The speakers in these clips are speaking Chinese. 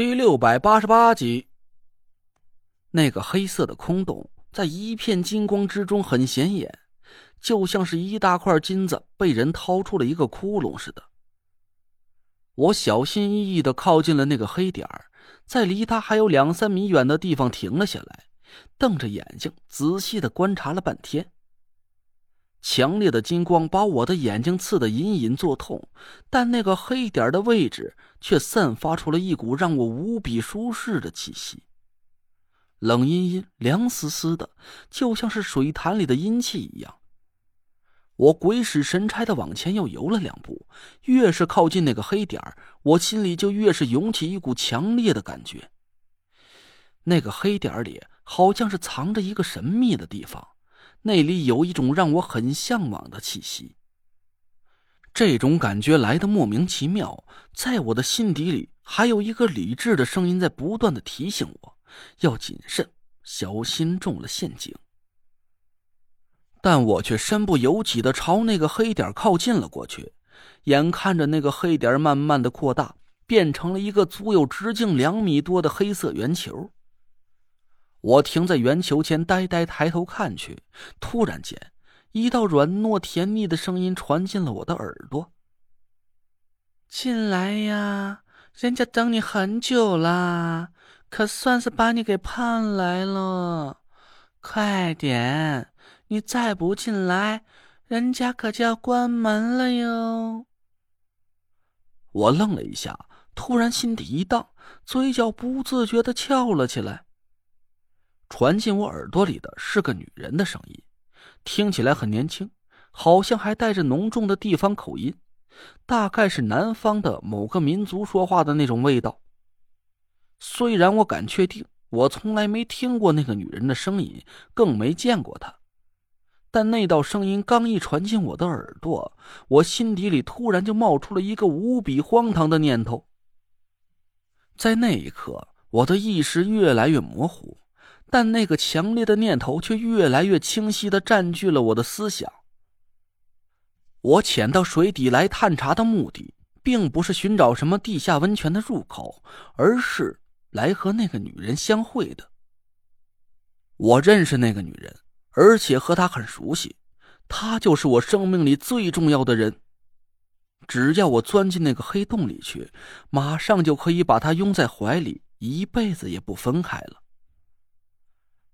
第六百八十八集，那个黑色的空洞在一片金光之中很显眼，就像是一大块金子被人掏出了一个窟窿似的。我小心翼翼的靠近了那个黑点儿，在离他还有两三米远的地方停了下来，瞪着眼睛仔细的观察了半天。强烈的金光把我的眼睛刺得隐隐作痛，但那个黑点的位置却散发出了一股让我无比舒适的气息。冷阴阴、凉丝丝的，就像是水潭里的阴气一样。我鬼使神差的往前又游了两步，越是靠近那个黑点我心里就越是涌起一股强烈的感觉。那个黑点里好像是藏着一个神秘的地方。那里有一种让我很向往的气息。这种感觉来的莫名其妙，在我的心底里还有一个理智的声音在不断的提醒我，要谨慎，小心中了陷阱。但我却身不由己的朝那个黑点靠近了过去，眼看着那个黑点慢慢的扩大，变成了一个足有直径两米多的黑色圆球。我停在圆球前，呆呆抬头看去。突然间，一道软糯甜腻的声音传进了我的耳朵：“进来呀，人家等你很久啦，可算是把你给盼来了。快点，你再不进来，人家可就要关门了哟。”我愣了一下，突然心底一荡，嘴角不自觉的翘了起来。传进我耳朵里的是个女人的声音，听起来很年轻，好像还带着浓重的地方口音，大概是南方的某个民族说话的那种味道。虽然我敢确定，我从来没听过那个女人的声音，更没见过她，但那道声音刚一传进我的耳朵，我心底里突然就冒出了一个无比荒唐的念头。在那一刻，我的意识越来越模糊。但那个强烈的念头却越来越清晰的占据了我的思想。我潜到水底来探查的目的，并不是寻找什么地下温泉的入口，而是来和那个女人相会的。我认识那个女人，而且和她很熟悉，她就是我生命里最重要的人。只要我钻进那个黑洞里去，马上就可以把她拥在怀里，一辈子也不分开了。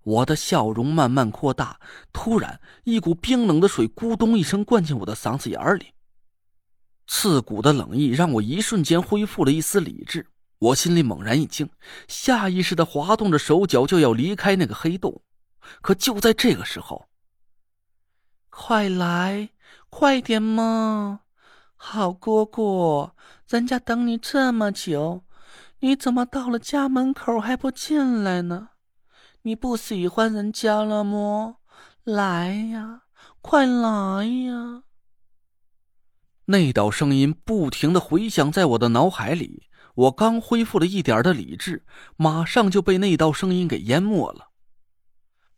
我的笑容慢慢扩大，突然，一股冰冷的水咕咚一声灌进我的嗓子眼里，刺骨的冷意让我一瞬间恢复了一丝理智。我心里猛然一惊，下意识的滑动着手脚就要离开那个黑洞。可就在这个时候，快来，快点嘛！好哥哥，人家等你这么久，你怎么到了家门口还不进来呢？你不喜欢人家了么？来呀，快来呀！那道声音不停的回响在我的脑海里，我刚恢复了一点的理智，马上就被那道声音给淹没了。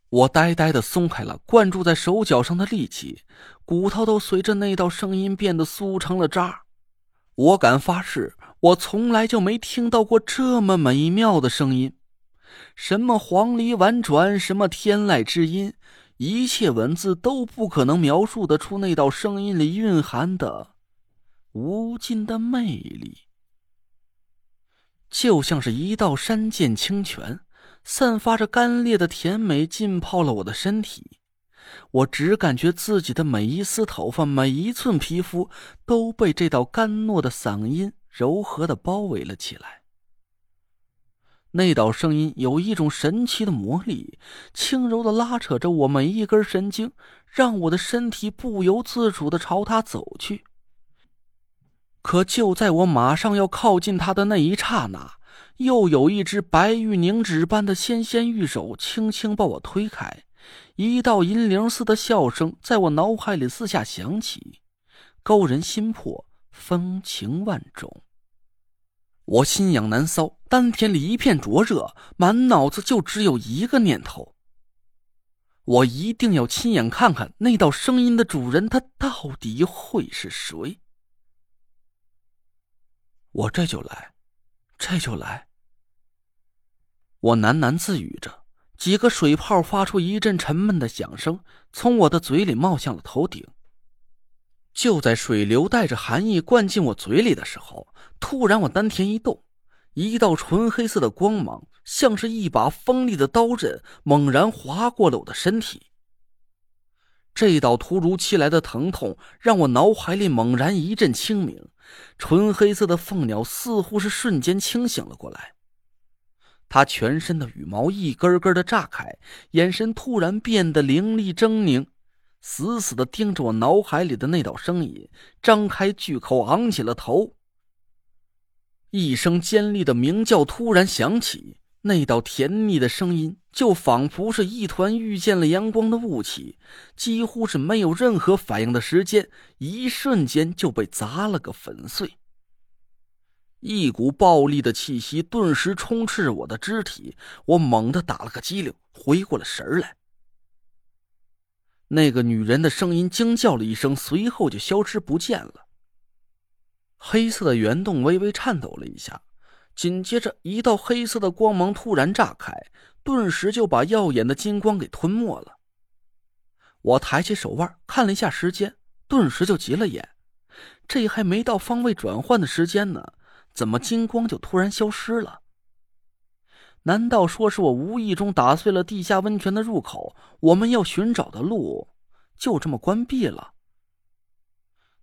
我呆呆的松开了灌注在手脚上的力气，骨头都随着那道声音变得酥成了渣。我敢发誓，我从来就没听到过这么美妙的声音。什么黄鹂婉转，什么天籁之音，一切文字都不可能描述得出那道声音里蕴含的无尽的魅力。就像是一道山涧清泉，散发着干裂的甜美，浸泡了我的身体。我只感觉自己的每一丝头发，每一寸皮肤，都被这道甘糯的嗓音柔和的包围了起来。那道声音有一种神奇的魔力，轻柔的拉扯着我每一根神经，让我的身体不由自主的朝他走去。可就在我马上要靠近他的那一刹那，又有一只白玉凝脂般的纤纤玉手轻轻把我推开，一道银铃似的笑声在我脑海里四下响起，勾人心魄，风情万种。我心痒难搔，丹田里一片灼热，满脑子就只有一个念头：我一定要亲眼看看那道声音的主人，他到底会是谁。我这就来，这就来。我喃喃自语着，几个水泡发出一阵沉闷的响声，从我的嘴里冒向了头顶。就在水流带着寒意灌进我嘴里的时候，突然我丹田一动，一道纯黑色的光芒，像是一把锋利的刀刃，猛然划过了我的身体。这道突如其来的疼痛让我脑海里猛然一阵清明，纯黑色的凤鸟似乎是瞬间清醒了过来。它全身的羽毛一根根的炸开，眼神突然变得凌厉狰狞。死死的盯着我脑海里的那道声音，张开巨口，昂起了头。一声尖利的鸣叫突然响起，那道甜腻的声音就仿佛是一团遇见了阳光的雾气，几乎是没有任何反应的时间，一瞬间就被砸了个粉碎。一股暴力的气息顿时充斥着我的肢体，我猛地打了个激灵，回过了神来。那个女人的声音惊叫了一声，随后就消失不见了。黑色的圆洞微微颤抖了一下，紧接着一道黑色的光芒突然炸开，顿时就把耀眼的金光给吞没了。我抬起手腕看了一下时间，顿时就急了眼，这还没到方位转换的时间呢，怎么金光就突然消失了？难道说是我无意中打碎了地下温泉的入口？我们要寻找的路就这么关闭了？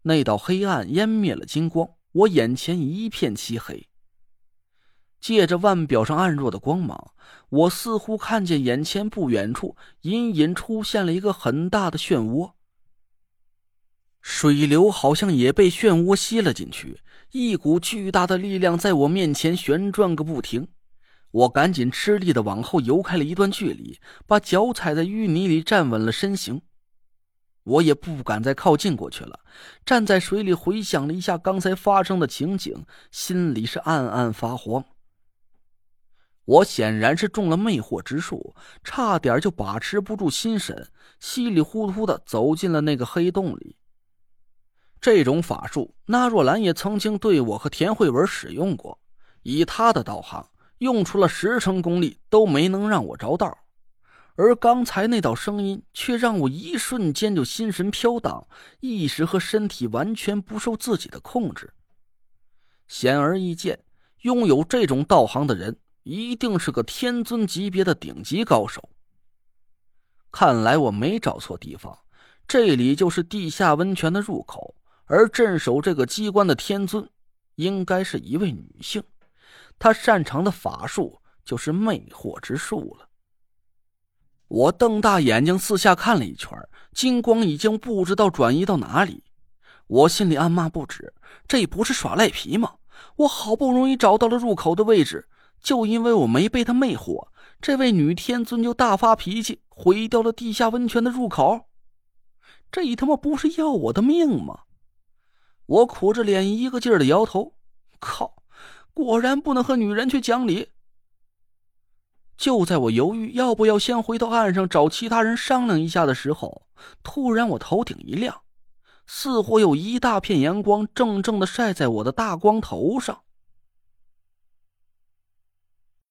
那道黑暗湮灭了金光，我眼前一片漆黑。借着腕表上暗弱的光芒，我似乎看见眼前不远处隐隐出现了一个很大的漩涡，水流好像也被漩涡吸了进去，一股巨大的力量在我面前旋转个不停。我赶紧吃力的往后游开了一段距离，把脚踩在淤泥里站稳了身形。我也不敢再靠近过去了，站在水里回想了一下刚才发生的情景，心里是暗暗发慌。我显然是中了魅惑之术，差点就把持不住心神，稀里糊涂的走进了那个黑洞里。这种法术，纳若兰也曾经对我和田慧文使用过，以她的道行。用出了十成功力都没能让我着道，而刚才那道声音却让我一瞬间就心神飘荡，意识和身体完全不受自己的控制。显而易见，拥有这种道行的人一定是个天尊级别的顶级高手。看来我没找错地方，这里就是地下温泉的入口，而镇守这个机关的天尊，应该是一位女性。他擅长的法术就是魅惑之术了。我瞪大眼睛四下看了一圈，金光已经不知道转移到哪里。我心里暗骂不止：这不是耍赖皮吗？我好不容易找到了入口的位置，就因为我没被他魅惑，这位女天尊就大发脾气，毁掉了地下温泉的入口。这他妈不是要我的命吗？我苦着脸，一个劲儿的摇头。靠！果然不能和女人去讲理。就在我犹豫要不要先回到岸上找其他人商量一下的时候，突然我头顶一亮，似乎有一大片阳光正正的晒在我的大光头上。